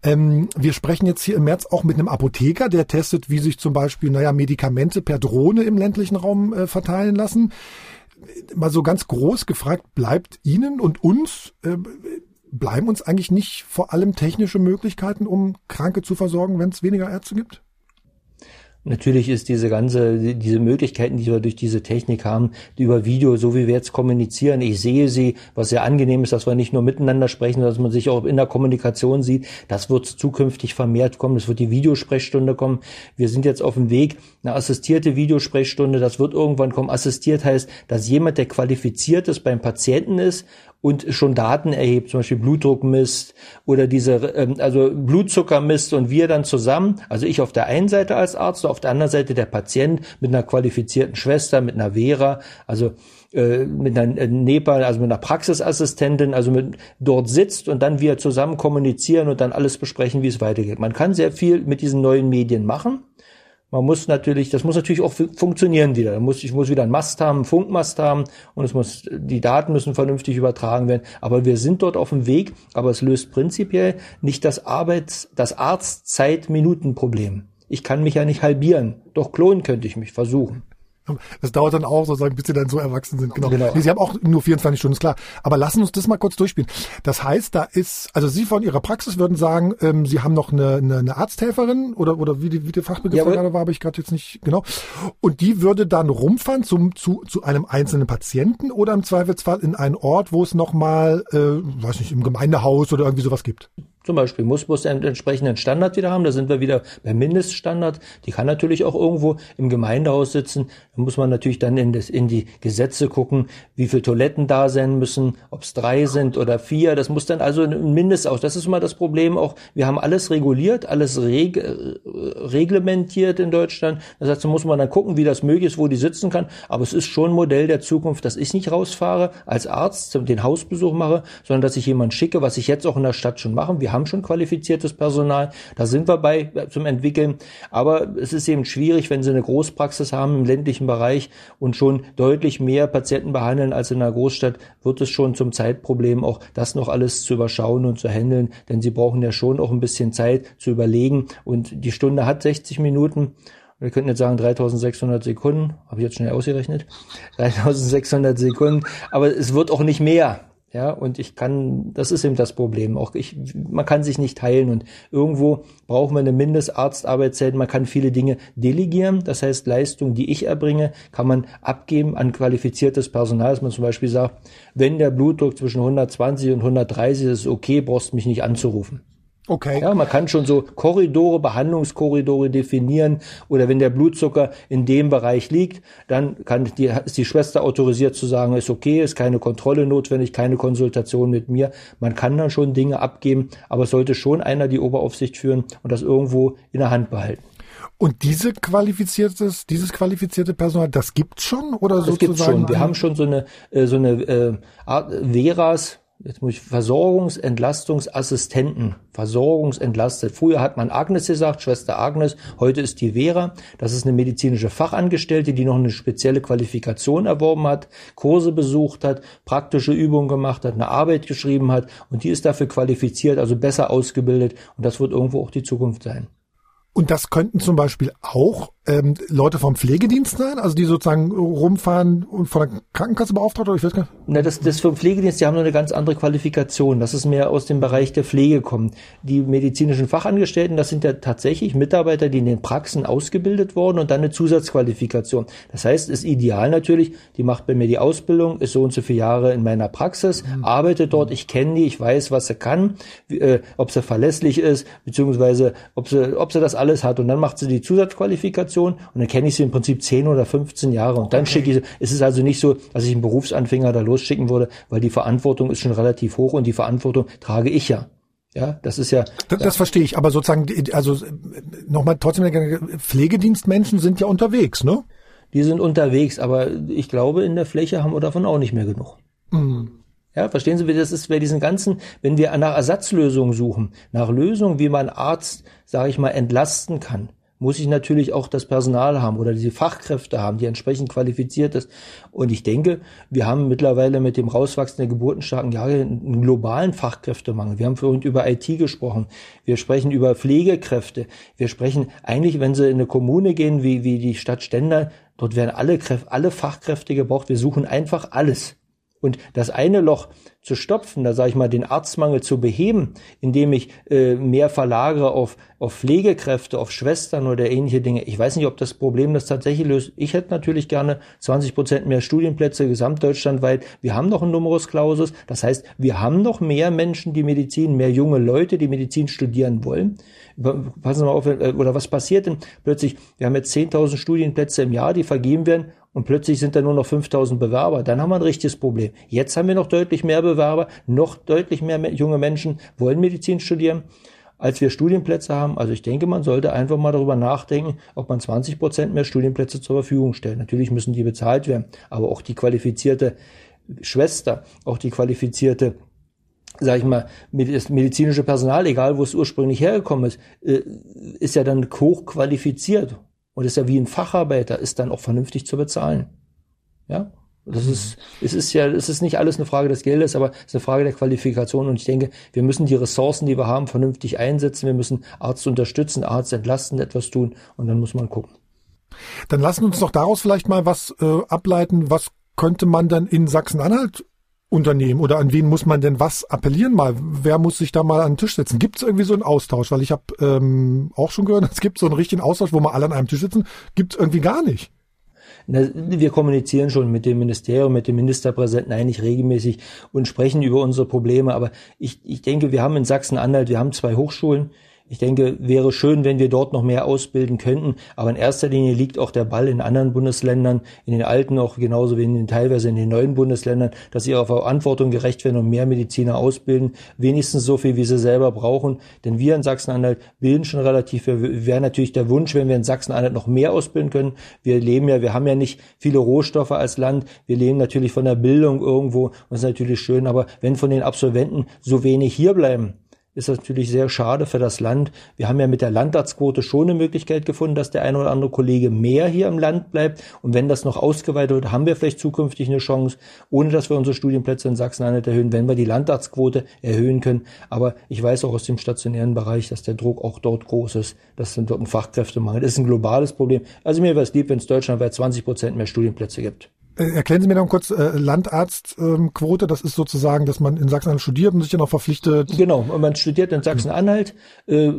[SPEAKER 2] Ähm, wir sprechen jetzt hier im März auch mit einem Apotheker, der testet, wie sich zum Beispiel, naja, Medikamente per Drohne im ländlichen Raum äh, verteilen lassen mal so ganz groß gefragt, bleibt Ihnen und uns, äh, bleiben uns eigentlich nicht vor allem technische Möglichkeiten, um Kranke zu versorgen, wenn es weniger Ärzte gibt?
[SPEAKER 3] Natürlich ist diese ganze, diese Möglichkeiten, die wir durch diese Technik haben, über Video, so wie wir jetzt kommunizieren, ich sehe sie, was sehr angenehm ist, dass wir nicht nur miteinander sprechen, sondern dass man sich auch in der Kommunikation sieht, das wird zukünftig vermehrt kommen, es wird die Videosprechstunde kommen. Wir sind jetzt auf dem Weg, eine assistierte Videosprechstunde, das wird irgendwann kommen. Assistiert heißt, dass jemand, der qualifiziert ist, beim Patienten ist und schon Daten erhebt, zum Beispiel Blutdruck misst oder diese, ähm, also Blutzucker misst und wir dann zusammen, also ich auf der einen Seite als Arzt, auf der anderen Seite der Patient mit einer qualifizierten Schwester, mit einer Vera, also äh, mit einer äh, NEPA, also mit einer Praxisassistentin, also mit dort sitzt und dann wir zusammen kommunizieren und dann alles besprechen, wie es weitergeht. Man kann sehr viel mit diesen neuen Medien machen. Man muss natürlich, das muss natürlich auch funktionieren wieder. Muss, ich muss wieder einen Mast haben, einen Funkmast haben und es muss, die Daten müssen vernünftig übertragen werden. Aber wir sind dort auf dem Weg, aber es löst prinzipiell nicht das Arbeits-, das Arztzeit-Minuten-Problem. Ich kann mich ja nicht halbieren. Doch klonen könnte ich mich versuchen.
[SPEAKER 2] Das dauert dann auch sozusagen, bis sie dann so erwachsen sind. Genau. genau. Nee, sie haben auch nur 24 Stunden, ist klar. Aber lassen uns das mal kurz durchspielen. Das heißt, da ist, also Sie von Ihrer Praxis würden sagen, ähm, Sie haben noch eine, eine, eine Arzthelferin oder, oder wie, die, wie der Fachbegriff ja, gerade war, habe ich gerade jetzt nicht, genau. Und die würde dann rumfahren zum, zu, zu einem einzelnen Patienten oder im Zweifelsfall in einen Ort, wo es nochmal, äh, weiß nicht, im Gemeindehaus oder irgendwie sowas gibt.
[SPEAKER 3] Zum Beispiel muss muss einen entsprechenden Standard wieder haben. Da sind wir wieder beim Mindeststandard. Die kann natürlich auch irgendwo im Gemeindehaus sitzen. Da muss man natürlich dann in, das, in die Gesetze gucken, wie viele Toiletten da sein müssen, ob es drei sind oder vier. Das muss dann also ein Mindestaus. Das ist immer das Problem auch. Wir haben alles reguliert, alles reg reglementiert in Deutschland. Das heißt, da muss man dann gucken, wie das möglich ist, wo die sitzen kann. Aber es ist schon ein Modell der Zukunft, dass ich nicht rausfahre als Arzt, den Hausbesuch mache, sondern dass ich jemanden schicke, was ich jetzt auch in der Stadt schon mache. Wir haben schon qualifiziertes Personal, da sind wir bei äh, zum Entwickeln. Aber es ist eben schwierig, wenn Sie eine Großpraxis haben im ländlichen Bereich und schon deutlich mehr Patienten behandeln als in einer Großstadt, wird es schon zum Zeitproblem, auch das noch alles zu überschauen und zu handeln. Denn Sie brauchen ja schon auch ein bisschen Zeit zu überlegen. Und die Stunde hat 60 Minuten. Wir könnten jetzt sagen 3600 Sekunden, habe ich jetzt schnell ausgerechnet, 3600 Sekunden, aber es wird auch nicht mehr. Ja, und ich kann, das ist eben das Problem. Auch ich, man kann sich nicht teilen und irgendwo brauchen wir eine Mindestarztarbeitszeit. Man kann viele Dinge delegieren. Das heißt, Leistungen, die ich erbringe, kann man abgeben an qualifiziertes Personal, dass man zum Beispiel sagt, wenn der Blutdruck zwischen 120 und 130 ist, okay, brauchst mich nicht anzurufen. Okay. Ja, man kann schon so Korridore, Behandlungskorridore definieren oder wenn der Blutzucker in dem Bereich liegt, dann kann die, ist die Schwester autorisiert zu sagen, ist okay, ist keine Kontrolle notwendig, keine Konsultation mit mir. Man kann dann schon Dinge abgeben, aber es sollte schon einer die Oberaufsicht führen und das irgendwo in der Hand behalten.
[SPEAKER 2] Und diese qualifiziertes, dieses qualifizierte Personal, das gibt's schon oder das sozusagen? Das gibt's
[SPEAKER 3] schon. Wir haben schon so eine äh, so eine äh, Art Veras jetzt muss ich Versorgungsentlastungsassistenten, versorgungsentlastet. Früher hat man Agnes gesagt, Schwester Agnes, heute ist die Vera. Das ist eine medizinische Fachangestellte, die noch eine spezielle Qualifikation erworben hat, Kurse besucht hat, praktische Übungen gemacht hat, eine Arbeit geschrieben hat und die ist dafür qualifiziert, also besser ausgebildet und das wird irgendwo auch die Zukunft sein.
[SPEAKER 2] Und das könnten zum Beispiel auch ähm, Leute vom Pflegedienst sein, also die sozusagen rumfahren und von der Krankenkasse beauftragt oder ich weiß gar nicht.
[SPEAKER 3] Na, das, das vom Pflegedienst, die haben nur eine ganz andere Qualifikation. Das ist mehr aus dem Bereich der Pflege kommen. Die medizinischen Fachangestellten, das sind ja tatsächlich Mitarbeiter, die in den Praxen ausgebildet wurden und dann eine Zusatzqualifikation. Das heißt, ist ideal natürlich, die macht bei mir die Ausbildung, ist so und so viele Jahre in meiner Praxis, mhm. arbeitet dort, ich kenne die, ich weiß, was sie kann, wie, äh, ob sie verlässlich ist, beziehungsweise ob sie, ob sie das alles hat. Und dann macht sie die Zusatzqualifikation Qualifikation und dann kenne ich sie im Prinzip 10 oder 15 Jahre und dann okay. schicke ich sie. Es ist also nicht so, dass ich einen Berufsanfänger da losschicken würde, weil die Verantwortung ist schon relativ hoch und die Verantwortung trage ich ja. Ja, das ist ja.
[SPEAKER 2] Das, das verstehe ich, aber sozusagen, also nochmal trotzdem, Pflegedienstmenschen sind ja unterwegs, ne?
[SPEAKER 3] Die sind unterwegs, aber ich glaube, in der Fläche haben wir davon auch nicht mehr genug. Mhm. Ja, verstehen Sie, wie das ist bei diesen ganzen, wenn wir nach Ersatzlösungen suchen, nach Lösungen, wie man Arzt, sage ich mal, entlasten kann, muss ich natürlich auch das Personal haben oder diese Fachkräfte haben, die entsprechend qualifiziert ist. Und ich denke, wir haben mittlerweile mit dem Rauswachsen der geburtenstarken Jahre einen globalen Fachkräftemangel. Wir haben vorhin über IT gesprochen. Wir sprechen über Pflegekräfte. Wir sprechen eigentlich, wenn Sie in eine Kommune gehen, wie, wie die Stadt Stender, dort werden alle, alle Fachkräfte gebraucht. Wir suchen einfach alles. Und das eine Loch zu stopfen, da sage ich mal, den Arztmangel zu beheben, indem ich äh, mehr verlagere auf, auf Pflegekräfte, auf Schwestern oder ähnliche Dinge. Ich weiß nicht, ob das Problem das tatsächlich löst. Ich hätte natürlich gerne 20 Prozent mehr Studienplätze gesamtdeutschlandweit. Wir haben noch einen Numerus Clausus. Das heißt, wir haben noch mehr Menschen, die Medizin, mehr junge Leute, die Medizin studieren wollen. Passen Sie mal auf, äh, oder was passiert denn plötzlich? Wir haben jetzt 10.000 Studienplätze im Jahr, die vergeben werden und plötzlich sind da nur noch 5000 Bewerber, dann haben wir ein richtiges Problem. Jetzt haben wir noch deutlich mehr Bewerber, noch deutlich mehr junge Menschen wollen Medizin studieren, als wir Studienplätze haben. Also ich denke, man sollte einfach mal darüber nachdenken, ob man 20 Prozent mehr Studienplätze zur Verfügung stellt. Natürlich müssen die bezahlt werden, aber auch die qualifizierte Schwester, auch die qualifizierte sag ich mal, medizinische Personal, egal wo es ursprünglich hergekommen ist, äh, ist ja dann hochqualifiziert und ist ja wie ein Facharbeiter, ist dann auch vernünftig zu bezahlen. Ja, das ist, es ist ja, es ist nicht alles eine Frage des Geldes, aber es ist eine Frage der Qualifikation. Und ich denke, wir müssen die Ressourcen, die wir haben, vernünftig einsetzen. Wir müssen Arzt unterstützen, Arzt entlasten, etwas tun. Und dann muss man gucken.
[SPEAKER 2] Dann lassen uns doch daraus vielleicht mal was äh, ableiten. Was könnte man dann in Sachsen-Anhalt Unternehmen oder an wen muss man denn was appellieren mal? Wer muss sich da mal an den Tisch setzen? Gibt es irgendwie so einen Austausch? Weil ich habe ähm, auch schon gehört, es gibt so einen richtigen Austausch, wo mal alle an einem Tisch sitzen. Gibt es irgendwie gar nicht.
[SPEAKER 3] wir kommunizieren schon mit dem Ministerium, mit dem Ministerpräsidenten eigentlich regelmäßig und sprechen über unsere Probleme. Aber ich, ich denke, wir haben in Sachsen-Anhalt, wir haben zwei Hochschulen, ich denke, wäre schön, wenn wir dort noch mehr ausbilden könnten. Aber in erster Linie liegt auch der Ball in anderen Bundesländern, in den alten auch genauso wie in den teilweise in den neuen Bundesländern, dass sie ihrer Verantwortung gerecht werden und mehr Mediziner ausbilden. Wenigstens so viel, wie sie selber brauchen. Denn wir in Sachsen-Anhalt bilden schon relativ. Wäre natürlich der Wunsch, wenn wir in Sachsen-Anhalt noch mehr ausbilden können. Wir leben ja, wir haben ja nicht viele Rohstoffe als Land. Wir leben natürlich von der Bildung irgendwo. Das ist natürlich schön. Aber wenn von den Absolventen so wenig hier bleiben, ist natürlich sehr schade für das Land. Wir haben ja mit der Landarztquote schon eine Möglichkeit gefunden, dass der eine oder andere Kollege mehr hier im Land bleibt. Und wenn das noch ausgeweitet wird, haben wir vielleicht zukünftig eine Chance, ohne dass wir unsere Studienplätze in Sachsen-Anhalt erhöhen, wenn wir die Landarztquote erhöhen können. Aber ich weiß auch aus dem stationären Bereich, dass der Druck auch dort groß ist, dass dort ein Fachkräftemangel ist. Das ist ein globales Problem. Also mir wäre es lieb, wenn es deutschlandweit 20 Prozent mehr Studienplätze gibt.
[SPEAKER 2] Äh, erklären Sie mir noch kurz äh, Landarztquote. Ähm, das ist sozusagen, dass man in Sachsen-Anhalt studiert und sich dann auch verpflichtet.
[SPEAKER 3] Genau, man studiert in Sachsen-Anhalt, äh,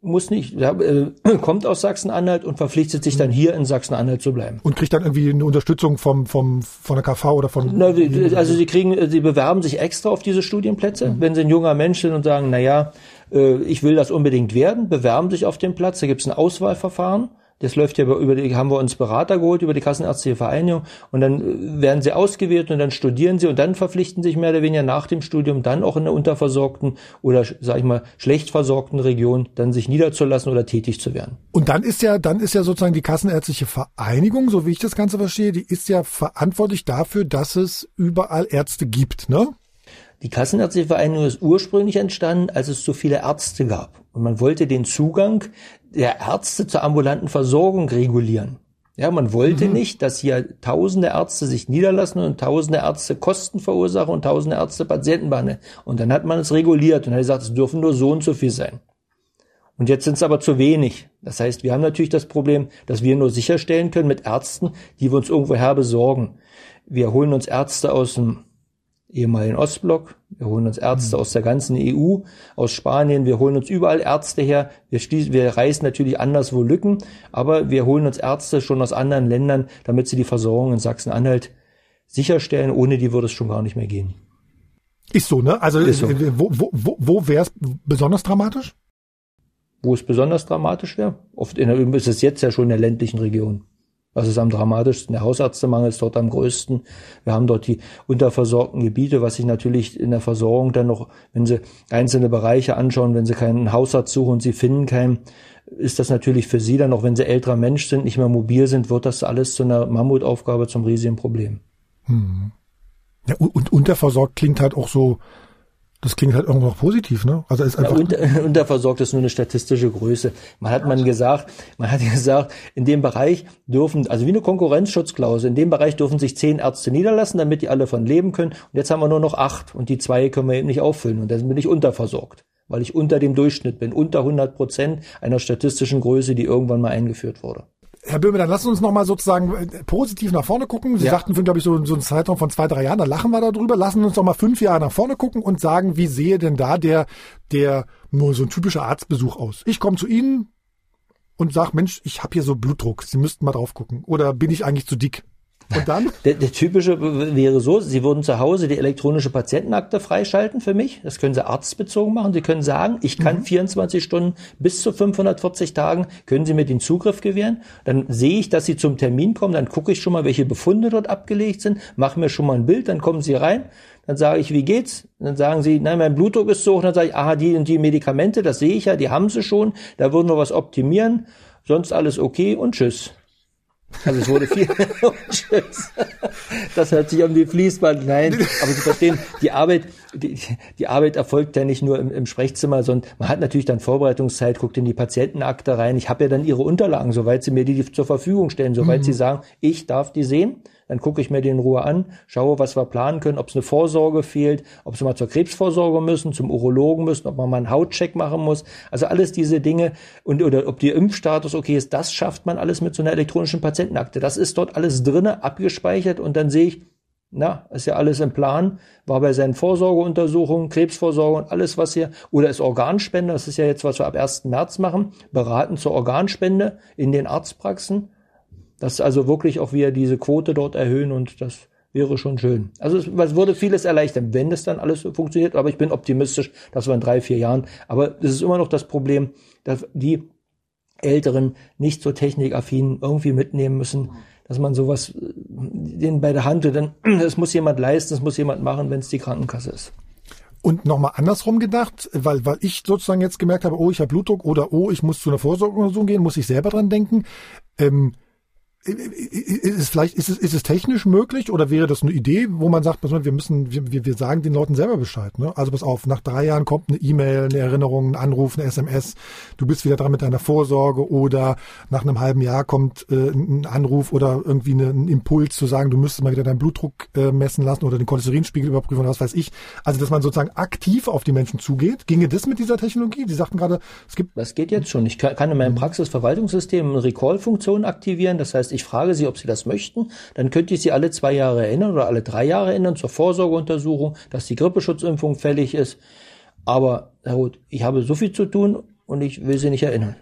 [SPEAKER 3] muss nicht, äh, kommt aus Sachsen-Anhalt und verpflichtet sich dann hier in Sachsen-Anhalt zu bleiben.
[SPEAKER 2] Und kriegt dann irgendwie eine Unterstützung vom, vom, von der KV oder von.
[SPEAKER 3] Na, also sie kriegen, sie bewerben sich extra auf diese Studienplätze. Mhm. Wenn sie ein junger Mensch sind und sagen, na ja, äh, ich will das unbedingt werden, bewerben sich auf den Platz. Da gibt es ein Auswahlverfahren das läuft ja über die, haben wir uns Berater geholt über die Kassenärztliche Vereinigung und dann äh, werden sie ausgewählt und dann studieren sie und dann verpflichten sich mehr oder weniger nach dem Studium dann auch in der unterversorgten oder, sag ich mal, schlecht versorgten Region dann sich niederzulassen oder tätig zu werden.
[SPEAKER 2] Und dann ist ja, dann ist ja sozusagen die Kassenärztliche Vereinigung, so wie ich das Ganze verstehe, die ist ja verantwortlich dafür, dass es überall Ärzte gibt, ne?
[SPEAKER 3] Die Kassenärztliche Vereinigung ist ursprünglich entstanden, als es so viele Ärzte gab. Und man wollte den Zugang der Ärzte zur ambulanten Versorgung regulieren. Ja, man wollte mhm. nicht, dass hier tausende Ärzte sich niederlassen und tausende Ärzte Kosten verursachen und tausende Ärzte Patienten behandeln. Und dann hat man es reguliert und hat gesagt, es dürfen nur so und so viel sein. Und jetzt sind es aber zu wenig. Das heißt, wir haben natürlich das Problem, dass wir nur sicherstellen können mit Ärzten, die wir uns irgendwoher besorgen. Wir holen uns Ärzte aus dem ehemaligen Ostblock. Wir holen uns Ärzte mhm. aus der ganzen EU, aus Spanien. Wir holen uns überall Ärzte her. Wir, schließen, wir reißen natürlich anderswo Lücken, aber wir holen uns Ärzte schon aus anderen Ländern, damit sie die Versorgung in Sachsen-Anhalt sicherstellen. Ohne die würde es schon gar nicht mehr gehen.
[SPEAKER 2] Ist so, ne? Also so. Äh, wo, wo, wo, wo wäre es besonders dramatisch?
[SPEAKER 3] Wo es besonders dramatisch wäre? Oft in der, ist es jetzt ja schon in der ländlichen Region. Was ist am dramatischsten? Der Hausärztemangel ist dort am größten. Wir haben dort die unterversorgten Gebiete, was sich natürlich in der Versorgung dann noch, wenn Sie einzelne Bereiche anschauen, wenn Sie keinen Hausarzt suchen und Sie finden keinen, ist das natürlich für Sie dann, auch wenn Sie älterer Mensch sind, nicht mehr mobil sind, wird das alles zu einer Mammutaufgabe, zum riesigen Problem. Hm.
[SPEAKER 2] Ja, und unterversorgt klingt halt auch so, das klingt halt irgendwo noch positiv, ne?
[SPEAKER 3] Also ist einfach ja, unter, unterversorgt ist nur eine statistische Größe. Man hat man gesagt, man hat gesagt, in dem Bereich dürfen, also wie eine Konkurrenzschutzklausel, in dem Bereich dürfen sich zehn Ärzte niederlassen, damit die alle von leben können. Und jetzt haben wir nur noch acht und die zwei können wir eben nicht auffüllen und dann bin ich unterversorgt, weil ich unter dem Durchschnitt bin, unter 100 Prozent einer statistischen Größe, die irgendwann mal eingeführt wurde.
[SPEAKER 2] Herr Böhme, dann lassen Sie uns nochmal sozusagen äh, positiv nach vorne gucken. Sie ja. sagten, glaube ich, so, so ein Zeitraum von zwei, drei Jahren, da lachen wir darüber. Lassen Sie uns nochmal fünf Jahre nach vorne gucken und sagen, wie sehe denn da der, der nur so ein typischer Arztbesuch aus? Ich komme zu Ihnen und sage, Mensch, ich habe hier so Blutdruck, Sie müssten mal drauf gucken. Oder bin ich eigentlich zu dick?
[SPEAKER 3] Und dann? Der, der typische wäre so, Sie würden zu Hause die elektronische Patientenakte freischalten für mich. Das können Sie arztbezogen machen. Sie können sagen, ich kann mhm. 24 Stunden bis zu 540 Tagen, können Sie mir den Zugriff gewähren. Dann sehe ich, dass Sie zum Termin kommen. Dann gucke ich schon mal, welche Befunde dort abgelegt sind, mache mir schon mal ein Bild. Dann kommen Sie rein. Dann sage ich, wie geht's? Dann sagen Sie, nein, mein Blutdruck ist so hoch. Dann sage ich, aha, die und die Medikamente, das sehe ich ja, die haben Sie schon. Da würden wir was optimieren. Sonst alles okay und tschüss. Also es wurde viel. das hört sich um die Fließband. Nein, aber Sie verstehen, die Arbeit, die, die Arbeit erfolgt ja nicht nur im, im Sprechzimmer, sondern man hat natürlich dann Vorbereitungszeit, guckt in die Patientenakte rein. Ich habe ja dann Ihre Unterlagen, soweit Sie mir die zur Verfügung stellen, soweit mhm. Sie sagen, ich darf die sehen dann gucke ich mir den in Ruhe an, schaue, was wir planen können, ob es eine Vorsorge fehlt, ob sie mal zur Krebsvorsorge müssen, zum Urologen müssen, ob man mal einen Hautcheck machen muss. Also alles diese Dinge und oder ob der Impfstatus okay ist, das schafft man alles mit so einer elektronischen Patientenakte. Das ist dort alles drinne abgespeichert und dann sehe ich, na, ist ja alles im Plan, war bei seinen Vorsorgeuntersuchungen, Krebsvorsorge und alles, was hier, oder ist Organspende, das ist ja jetzt, was wir ab 1. März machen, beraten zur Organspende in den Arztpraxen Dass also wirklich auch wir diese Quote dort erhöhen und das wäre schon schön. Also es, es würde vieles erleichtern, wenn es dann alles funktioniert. Aber ich bin optimistisch, dass wir in drei, vier Jahren. Aber es ist immer noch das Problem, dass die Älteren nicht so technikaffin irgendwie mitnehmen müssen, dass man sowas äh, denen bei der Hand, denn es muss jemand leisten, es muss jemand machen, wenn es die Krankenkasse ist.
[SPEAKER 2] Und nochmal andersrum gedacht, weil, weil ich sozusagen jetzt gemerkt habe, oh, ich habe Blutdruck oder oh, ich muss zu einer Vorsorgeuntersuchung gehen, muss ich selber dran denken. Ähm, ist es vielleicht, ist es, ist es technisch möglich oder wäre das eine Idee, wo man sagt, wir müssen, wir, wir sagen den Leuten selber Bescheid, ne? Also pass auf, nach drei Jahren kommt eine E-Mail, eine Erinnerung, ein Anruf, eine SMS, du bist wieder dran mit deiner Vorsorge oder nach einem halben Jahr kommt äh, ein Anruf oder irgendwie eine, ein Impuls zu sagen, du müsstest mal wieder deinen Blutdruck äh, messen lassen oder den Cholesterinspiegel überprüfen oder was weiß ich. Also, dass man sozusagen aktiv auf die Menschen zugeht. Ginge das mit dieser Technologie? Die sagten gerade, es gibt.
[SPEAKER 3] Das geht jetzt schon. Ich kann in meinem Praxisverwaltungssystem eine Recall-Funktion aktivieren. Das heißt, ich frage Sie, ob Sie das möchten. Dann könnte ich Sie alle zwei Jahre erinnern oder alle drei Jahre erinnern zur Vorsorgeuntersuchung, dass die Grippeschutzimpfung fällig ist. Aber, Herr Roth, ich habe so viel zu tun und ich will Sie nicht erinnern.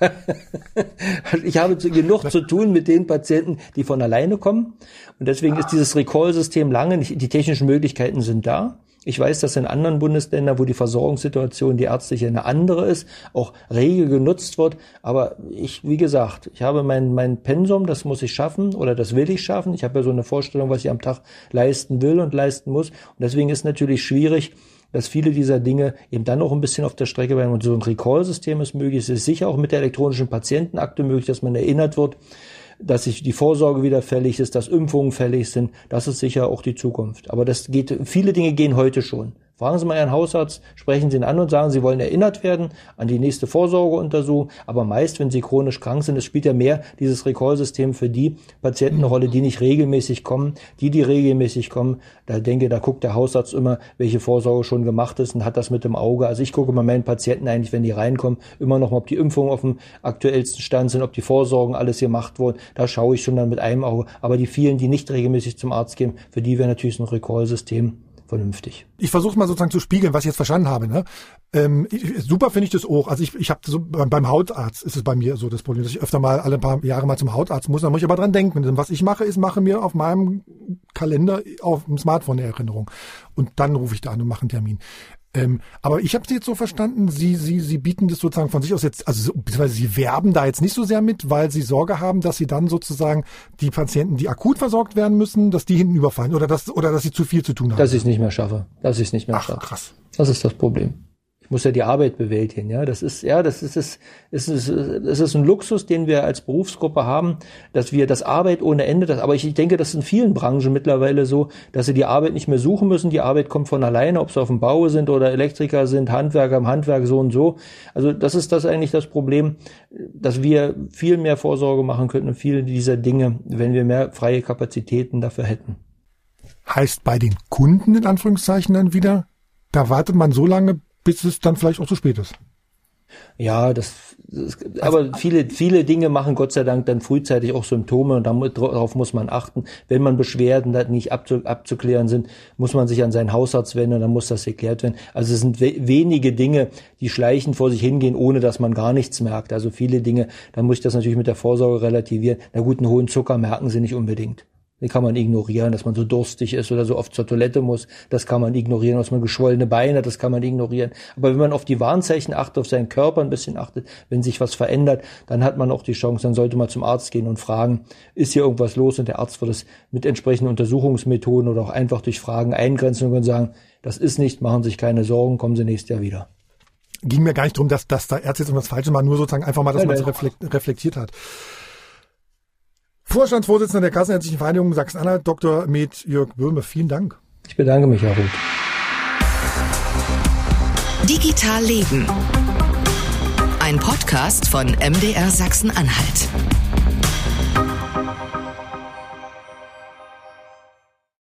[SPEAKER 3] ich habe genug zu tun mit den Patienten, die von alleine kommen. Und deswegen ist dieses Recall-System lange nicht, die technischen Möglichkeiten sind da. Ich weiß, dass in anderen Bundesländern, wo die Versorgungssituation die ärztliche eine andere ist, auch rege genutzt wird. Aber ich, wie gesagt, ich habe mein, mein Pensum, das muss ich schaffen oder das will ich schaffen. Ich habe ja so eine Vorstellung, was ich am Tag leisten will und leisten muss. Und deswegen ist natürlich schwierig, dass viele dieser Dinge eben dann auch ein bisschen auf der Strecke bleiben. Und so ein Recall-System ist möglich. Es ist sicher auch mit der elektronischen Patientenakte möglich, dass man erinnert wird, dass sich die Vorsorge wieder fällig ist, dass Impfungen fällig sind, das ist sicher auch die Zukunft. Aber das geht, viele Dinge gehen heute schon. Fragen Sie mal Ihren Hausarzt, sprechen Sie ihn an und sagen, Sie wollen erinnert werden an die nächste Vorsorgeuntersuchung. Aber meist, wenn Sie chronisch krank sind, es spielt ja mehr dieses Recall-System für die Patienten eine Rolle, die nicht regelmäßig kommen. Die, die regelmäßig kommen, da denke, da guckt der Hausarzt immer, welche Vorsorge schon gemacht ist und hat das mit dem Auge. Also ich gucke bei meinen Patienten eigentlich, wenn die reinkommen, immer noch mal, ob die Impfungen auf dem aktuellsten Stand sind, ob die Vorsorgen alles gemacht wurden. Da schaue ich schon dann mit einem Auge. Aber die vielen, die nicht regelmäßig zum Arzt gehen, für die wäre natürlich ein Recall-System vernünftig.
[SPEAKER 2] Ich versuche mal sozusagen zu spiegeln, was ich jetzt verstanden habe. Ne? Ähm, ich, super finde ich das auch. Also ich, ich habe so beim, Hautarzt ist es bei mir so das Problem, dass ich öfter mal alle paar Jahre mal zum Hautarzt muss. Da muss ich aber dran denken. Denn was ich mache, ist mache mir auf meinem Kalender auf dem Smartphone eine Erinnerung und dann rufe ich da an und mache einen Termin. Ähm, aber ich habe Sie jetzt so verstanden, Sie, Sie, Sie bieten das sozusagen von sich aus jetzt, also beziehungsweise Sie werben da jetzt nicht so sehr mit, weil Sie Sorge haben, dass Sie dann sozusagen die Patienten, die akut versorgt werden müssen, dass die hinten überfallen oder dass, oder dass Sie zu viel zu tun haben.
[SPEAKER 3] Dass ich es nicht mehr schaffe. Dass ich es nicht mehr
[SPEAKER 2] Ach,
[SPEAKER 3] schaffe.
[SPEAKER 2] krass.
[SPEAKER 3] Das ist das Problem muss ja die Arbeit bewältigen. Ja, das ist ja, das ist es ist, es ist ein Luxus, den wir als Berufsgruppe haben, dass wir das Arbeit ohne Ende. Das, aber ich denke, das ist in vielen Branchen mittlerweile so, dass sie die Arbeit nicht mehr suchen müssen. Die Arbeit kommt von alleine, ob sie auf dem Bau sind oder Elektriker sind, Handwerker im Handwerk so und so. Also das ist das eigentlich das Problem, dass wir viel mehr Vorsorge machen könnten und viele dieser Dinge, wenn wir mehr freie Kapazitäten dafür hätten.
[SPEAKER 2] Heißt bei den Kunden in Anführungszeichen dann wieder, da wartet man so lange, bis es dann vielleicht auch zu spät ist.
[SPEAKER 3] Ja, das, das aber viele, viele Dinge machen Gott sei Dank dann frühzeitig auch Symptome und darauf muss man achten. Wenn man Beschwerden nicht abzu, abzuklären sind, muss man sich an seinen Hausarzt wenden und dann muss das geklärt werden. Also es sind we wenige Dinge, die schleichend vor sich hingehen, ohne dass man gar nichts merkt. Also viele Dinge, dann muss ich das natürlich mit der Vorsorge relativieren. Na gut, einen hohen Zucker merken sie nicht unbedingt. Den kann man ignorieren, dass man so durstig ist oder so oft zur Toilette muss. Das kann man ignorieren, dass man geschwollene Beine hat, das kann man ignorieren. Aber wenn man auf die Warnzeichen achtet, auf seinen Körper ein bisschen achtet, wenn sich was verändert, dann hat man auch die Chance, dann sollte man zum Arzt gehen und fragen, ist hier irgendwas los? Und der Arzt wird es mit entsprechenden Untersuchungsmethoden oder auch einfach durch Fragen eingrenzen und sagen, das ist nicht, machen Sie sich keine Sorgen, kommen Sie nächstes Jahr wieder.
[SPEAKER 2] Ging mir gar nicht darum, dass, dass da Ärzte jetzt irgendwas Falsches machen, nur sozusagen einfach mal, dass ja, man es reflektiert hat. Vorstandsvorsitzender der Kassenärztlichen Vereinigung Sachsen-Anhalt, Dr. Med Jörg Böhme. Vielen Dank.
[SPEAKER 3] Ich bedanke mich, Herr Ruth.
[SPEAKER 1] Digital Leben. Ein Podcast von MDR Sachsen-Anhalt.